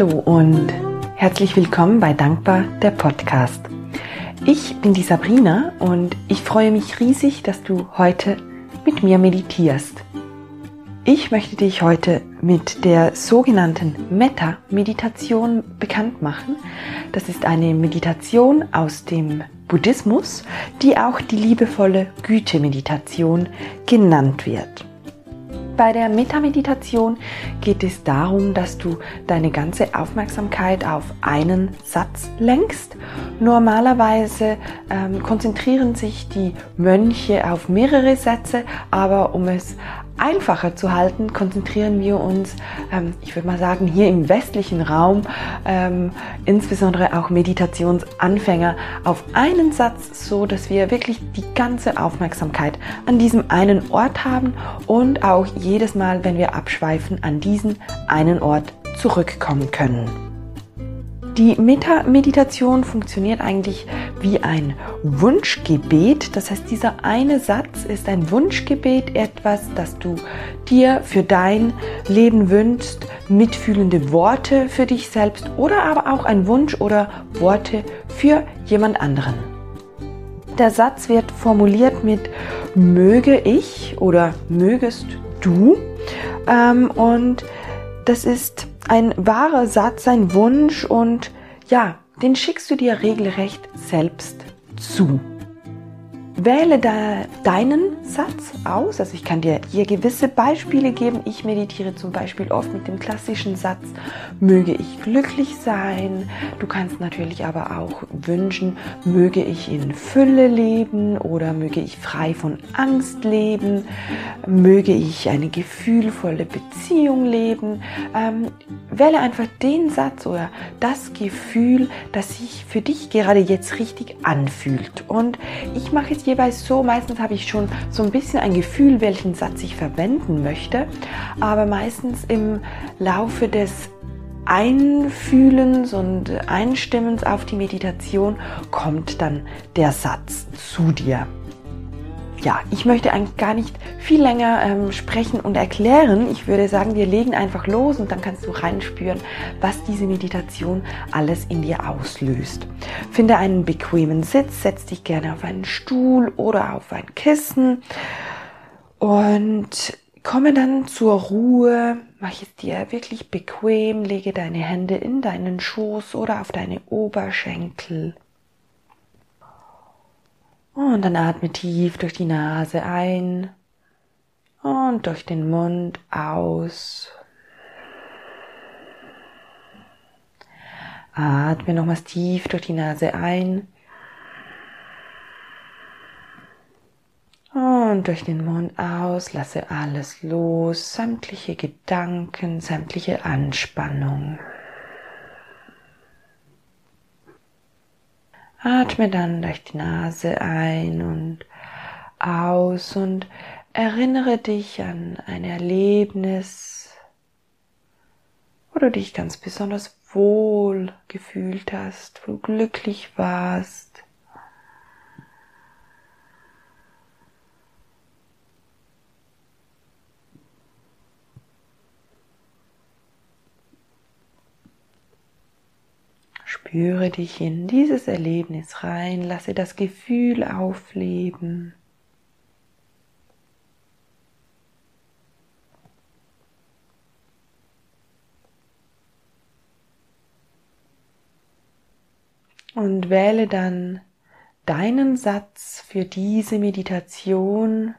Hallo und herzlich willkommen bei Dankbar der Podcast. Ich bin die Sabrina und ich freue mich riesig, dass du heute mit mir meditierst. Ich möchte dich heute mit der sogenannten Metta-Meditation bekannt machen. Das ist eine Meditation aus dem Buddhismus, die auch die liebevolle Güte-Meditation genannt wird. Bei der Metameditation geht es darum, dass du deine ganze Aufmerksamkeit auf einen Satz lenkst. Normalerweise ähm, konzentrieren sich die Mönche auf mehrere Sätze, aber um es einfacher zu halten, konzentrieren wir uns, ähm, ich würde mal sagen, hier im westlichen Raum, ähm, insbesondere auch Meditationsanfänger, auf einen Satz, so dass wir wirklich die ganze Aufmerksamkeit an diesem einen Ort haben und auch jedes Mal, wenn wir abschweifen, an diesen einen Ort zurückkommen können. Die Meta-Meditation funktioniert eigentlich wie ein Wunschgebet. Das heißt, dieser eine Satz ist ein Wunschgebet, etwas, das du dir für dein Leben wünschst, mitfühlende Worte für dich selbst oder aber auch ein Wunsch oder Worte für jemand anderen. Der Satz wird formuliert mit möge ich oder mögest du ähm, und das ist ein wahrer Satz, ein Wunsch und ja, den schickst du dir regelrecht selbst zu. Wähle da deinen Satz aus. Also ich kann dir hier gewisse Beispiele geben. Ich meditiere zum Beispiel oft mit dem klassischen Satz, möge ich glücklich sein. Du kannst natürlich aber auch wünschen, möge ich in Fülle leben oder möge ich frei von Angst leben, möge ich eine gefühlvolle Beziehung leben. Ähm, wähle einfach den Satz oder das Gefühl, das sich für dich gerade jetzt richtig anfühlt. Und ich mache jeweils so, meistens habe ich schon so ein bisschen ein Gefühl, welchen Satz ich verwenden möchte, aber meistens im Laufe des Einfühlens und Einstimmens auf die Meditation kommt dann der Satz zu dir ja, ich möchte eigentlich gar nicht viel länger ähm, sprechen und erklären. Ich würde sagen, wir legen einfach los und dann kannst du reinspüren, was diese Meditation alles in dir auslöst. Finde einen bequemen Sitz, setz dich gerne auf einen Stuhl oder auf ein Kissen und komme dann zur Ruhe. Mach es dir wirklich bequem, lege deine Hände in deinen Schoß oder auf deine Oberschenkel. Und dann atme tief durch die Nase ein und durch den Mund aus. Atme nochmals tief durch die Nase ein und durch den Mund aus. Lasse alles los, sämtliche Gedanken, sämtliche Anspannung. Atme dann durch die Nase ein und aus und erinnere dich an ein Erlebnis, wo du dich ganz besonders wohl gefühlt hast, wo du glücklich warst. Spüre dich in dieses Erlebnis rein, lasse das Gefühl aufleben. Und wähle dann deinen Satz für diese Meditation,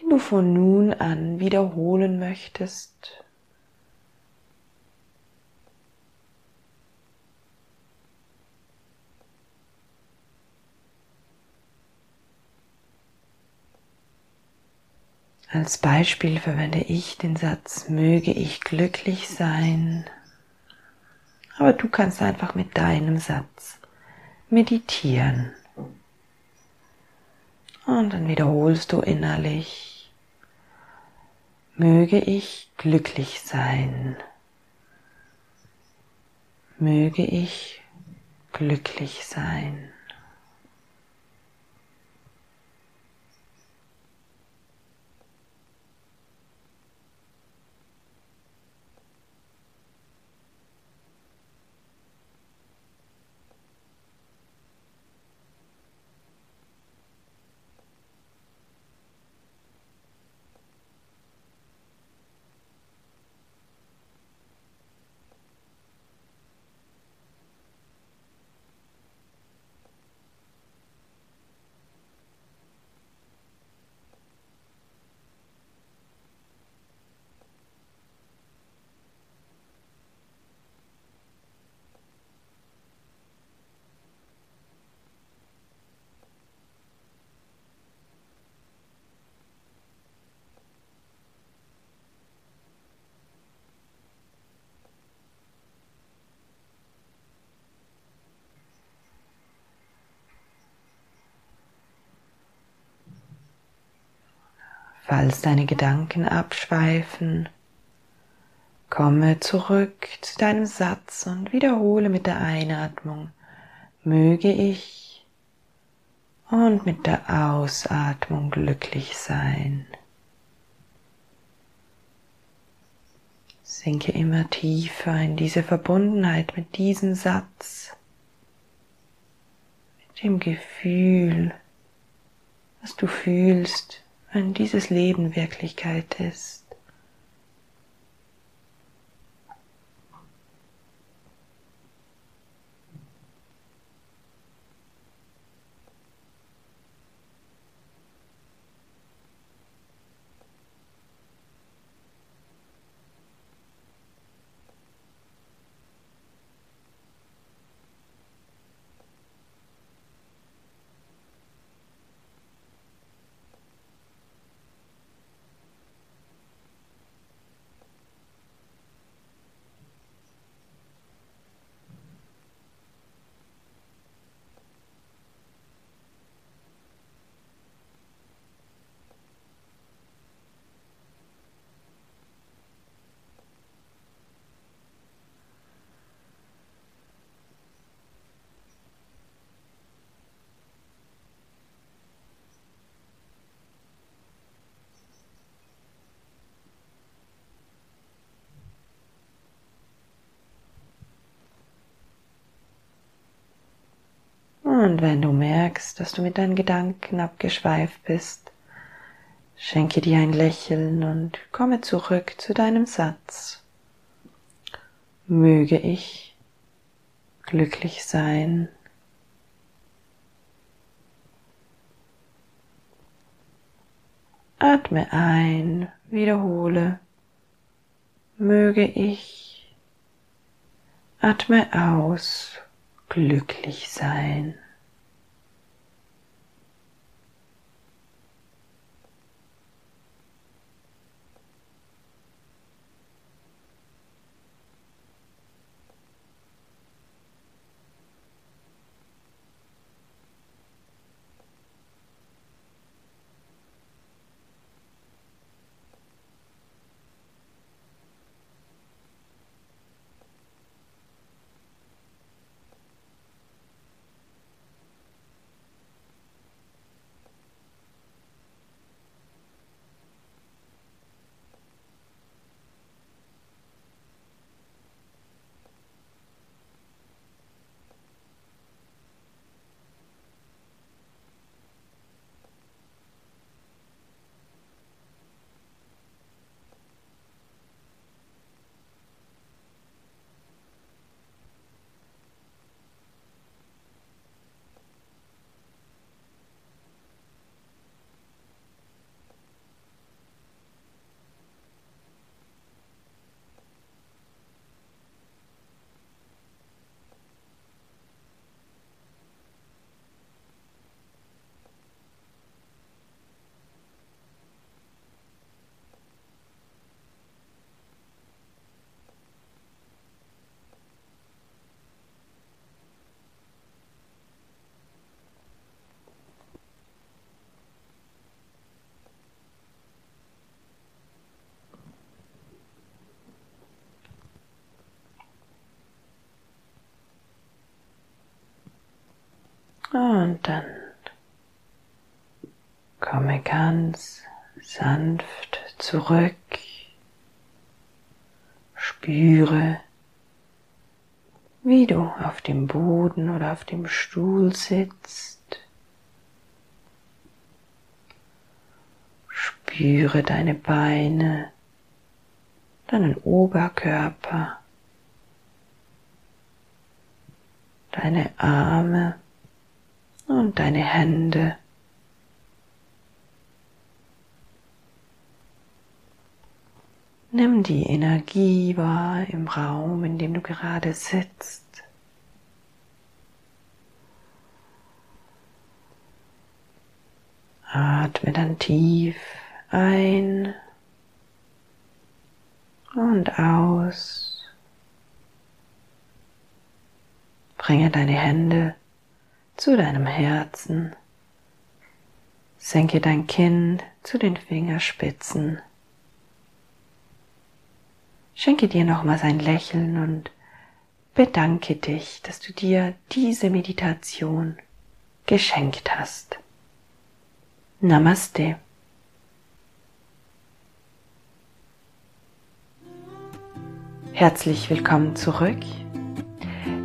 den du von nun an wiederholen möchtest. Als Beispiel verwende ich den Satz, möge ich glücklich sein. Aber du kannst einfach mit deinem Satz meditieren. Und dann wiederholst du innerlich, möge ich glücklich sein. Möge ich glücklich sein. Falls deine Gedanken abschweifen, komme zurück zu deinem Satz und wiederhole mit der Einatmung, möge ich und mit der Ausatmung glücklich sein. Sinke immer tiefer in diese Verbundenheit mit diesem Satz, mit dem Gefühl, was du fühlst, wenn dieses Leben Wirklichkeit ist. Und wenn du merkst, dass du mit deinen Gedanken abgeschweift bist, schenke dir ein Lächeln und komme zurück zu deinem Satz. Möge ich glücklich sein. Atme ein, wiederhole. Möge ich. Atme aus, glücklich sein. Und dann komme ganz sanft zurück. Spüre, wie du auf dem Boden oder auf dem Stuhl sitzt. Spüre deine Beine, deinen Oberkörper, deine Arme und deine Hände. Nimm die Energie wahr im Raum, in dem du gerade sitzt. Atme dann tief ein und aus. Bringe deine Hände zu deinem Herzen. Senke dein Kinn zu den Fingerspitzen. Schenke dir nochmals ein Lächeln und bedanke dich, dass du dir diese Meditation geschenkt hast. Namaste. Herzlich willkommen zurück.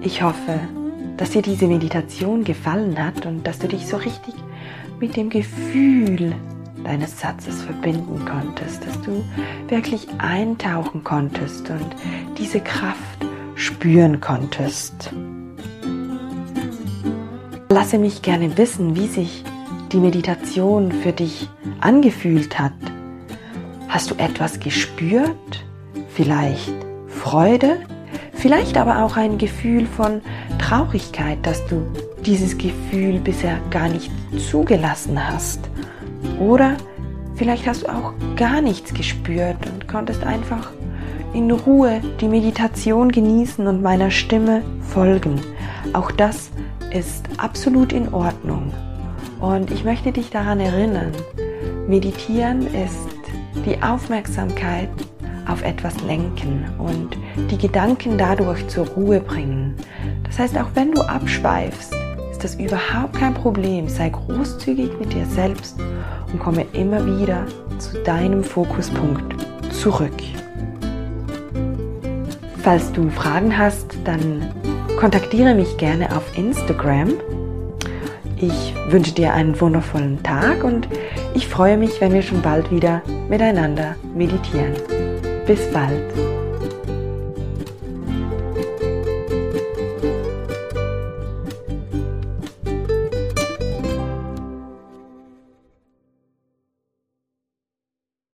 Ich hoffe, dass dir diese Meditation gefallen hat und dass du dich so richtig mit dem Gefühl deines Satzes verbinden konntest, dass du wirklich eintauchen konntest und diese Kraft spüren konntest. Lasse mich gerne wissen, wie sich die Meditation für dich angefühlt hat. Hast du etwas gespürt? Vielleicht Freude? Vielleicht aber auch ein Gefühl von Traurigkeit, dass du dieses Gefühl bisher gar nicht zugelassen hast. Oder vielleicht hast du auch gar nichts gespürt und konntest einfach in Ruhe die Meditation genießen und meiner Stimme folgen. Auch das ist absolut in Ordnung. Und ich möchte dich daran erinnern, meditieren ist die Aufmerksamkeit auf etwas lenken und die Gedanken dadurch zur Ruhe bringen. Das heißt, auch wenn du abschweifst, ist das überhaupt kein Problem. Sei großzügig mit dir selbst und komme immer wieder zu deinem Fokuspunkt zurück. Falls du Fragen hast, dann kontaktiere mich gerne auf Instagram. Ich wünsche dir einen wundervollen Tag und ich freue mich, wenn wir schon bald wieder miteinander meditieren. Bis bald.